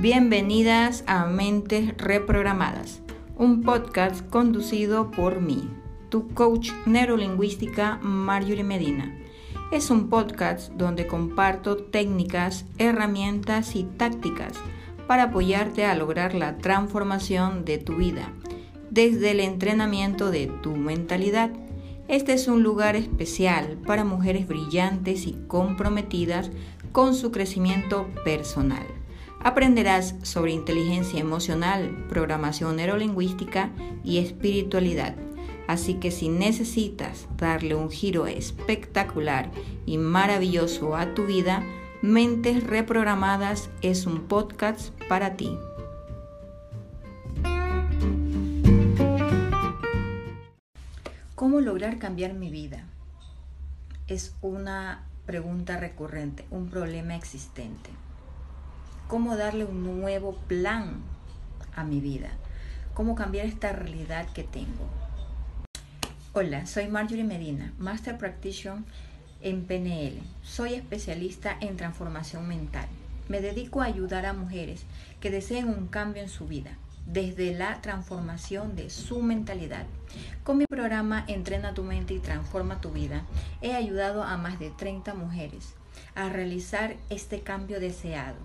Bienvenidas a Mentes Reprogramadas, un podcast conducido por mí, tu coach neurolingüística Marjorie Medina. Es un podcast donde comparto técnicas, herramientas y tácticas para apoyarte a lograr la transformación de tu vida desde el entrenamiento de tu mentalidad. Este es un lugar especial para mujeres brillantes y comprometidas con su crecimiento personal. Aprenderás sobre inteligencia emocional, programación neurolingüística y espiritualidad. Así que si necesitas darle un giro espectacular y maravilloso a tu vida, Mentes Reprogramadas es un podcast para ti. ¿Cómo lograr cambiar mi vida? Es una pregunta recurrente, un problema existente. ¿Cómo darle un nuevo plan a mi vida? ¿Cómo cambiar esta realidad que tengo? Hola, soy Marjorie Medina, Master Practitioner en PNL. Soy especialista en transformación mental. Me dedico a ayudar a mujeres que deseen un cambio en su vida desde la transformación de su mentalidad. Con mi programa Entrena tu mente y transforma tu vida, he ayudado a más de 30 mujeres a realizar este cambio deseado,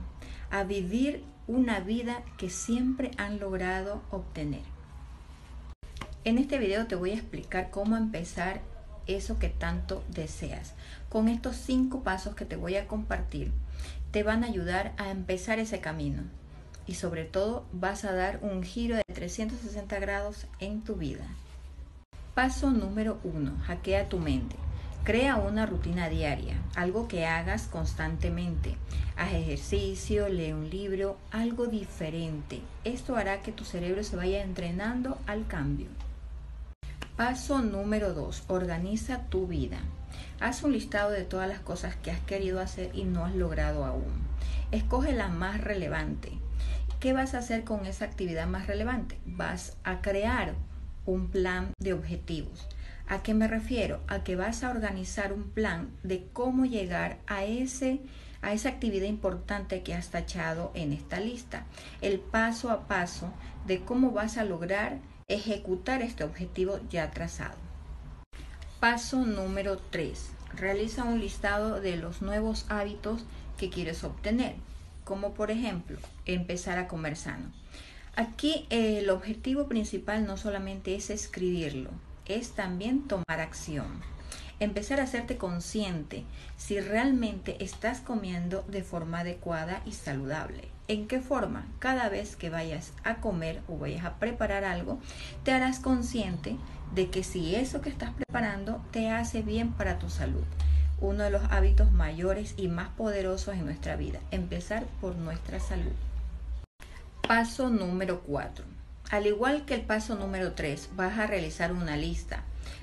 a vivir una vida que siempre han logrado obtener. En este video te voy a explicar cómo empezar eso que tanto deseas. Con estos cinco pasos que te voy a compartir, te van a ayudar a empezar ese camino y sobre todo vas a dar un giro de 360 grados en tu vida. Paso número 1. Hackea tu mente. Crea una rutina diaria, algo que hagas constantemente. Haz ejercicio, lee un libro, algo diferente. Esto hará que tu cerebro se vaya entrenando al cambio. Paso número 2. Organiza tu vida. Haz un listado de todas las cosas que has querido hacer y no has logrado aún. Escoge la más relevante. ¿Qué vas a hacer con esa actividad más relevante? Vas a crear un plan de objetivos. ¿A qué me refiero? A que vas a organizar un plan de cómo llegar a ese a esa actividad importante que has tachado en esta lista. El paso a paso de cómo vas a lograr ejecutar este objetivo ya trazado. Paso número 3. Realiza un listado de los nuevos hábitos que quieres obtener como por ejemplo empezar a comer sano. Aquí el objetivo principal no solamente es escribirlo, es también tomar acción. Empezar a hacerte consciente si realmente estás comiendo de forma adecuada y saludable. ¿En qué forma? Cada vez que vayas a comer o vayas a preparar algo, te harás consciente de que si eso que estás preparando te hace bien para tu salud uno de los hábitos mayores y más poderosos en nuestra vida, empezar por nuestra salud. Paso número 4. Al igual que el paso número 3, vas a realizar una lista,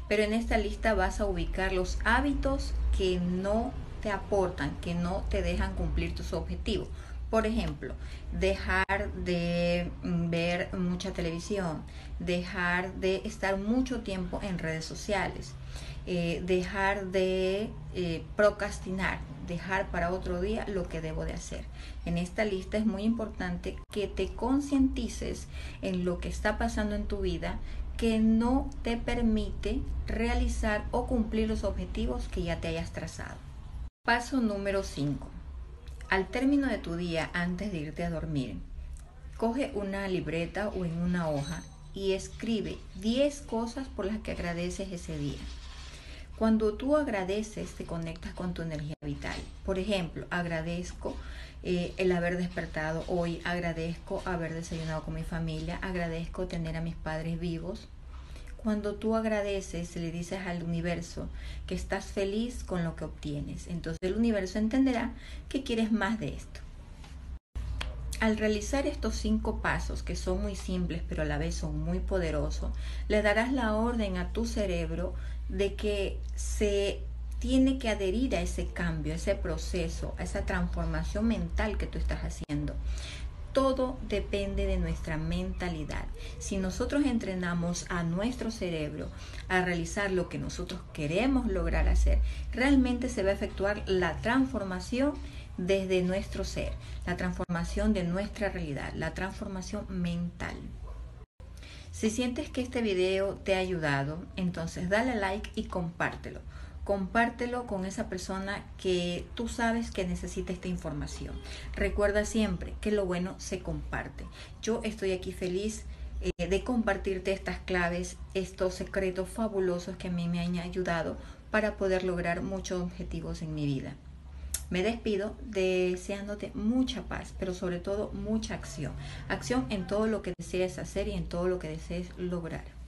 pero en esta lista vas a ubicar los hábitos que no te aportan, que no te dejan cumplir tus objetivos. Por ejemplo, dejar de ver mucha televisión, dejar de estar mucho tiempo en redes sociales, eh, dejar de eh, procrastinar, dejar para otro día lo que debo de hacer. En esta lista es muy importante que te concientices en lo que está pasando en tu vida que no te permite realizar o cumplir los objetivos que ya te hayas trazado. Paso número 5. Al término de tu día, antes de irte a dormir, coge una libreta o en una hoja y escribe 10 cosas por las que agradeces ese día. Cuando tú agradeces, te conectas con tu energía vital. Por ejemplo, agradezco eh, el haber despertado hoy, agradezco haber desayunado con mi familia, agradezco tener a mis padres vivos. Cuando tú agradeces, le dices al universo que estás feliz con lo que obtienes. Entonces el universo entenderá que quieres más de esto. Al realizar estos cinco pasos, que son muy simples pero a la vez son muy poderosos, le darás la orden a tu cerebro de que se tiene que adherir a ese cambio, a ese proceso, a esa transformación mental que tú estás haciendo. Todo depende de nuestra mentalidad. Si nosotros entrenamos a nuestro cerebro a realizar lo que nosotros queremos lograr hacer, realmente se va a efectuar la transformación desde nuestro ser, la transformación de nuestra realidad, la transformación mental. Si sientes que este video te ha ayudado, entonces dale like y compártelo. Compártelo con esa persona que tú sabes que necesita esta información. Recuerda siempre que lo bueno se comparte. Yo estoy aquí feliz eh, de compartirte estas claves, estos secretos fabulosos que a mí me han ayudado para poder lograr muchos objetivos en mi vida. Me despido deseándote mucha paz, pero sobre todo mucha acción. Acción en todo lo que desees hacer y en todo lo que desees lograr.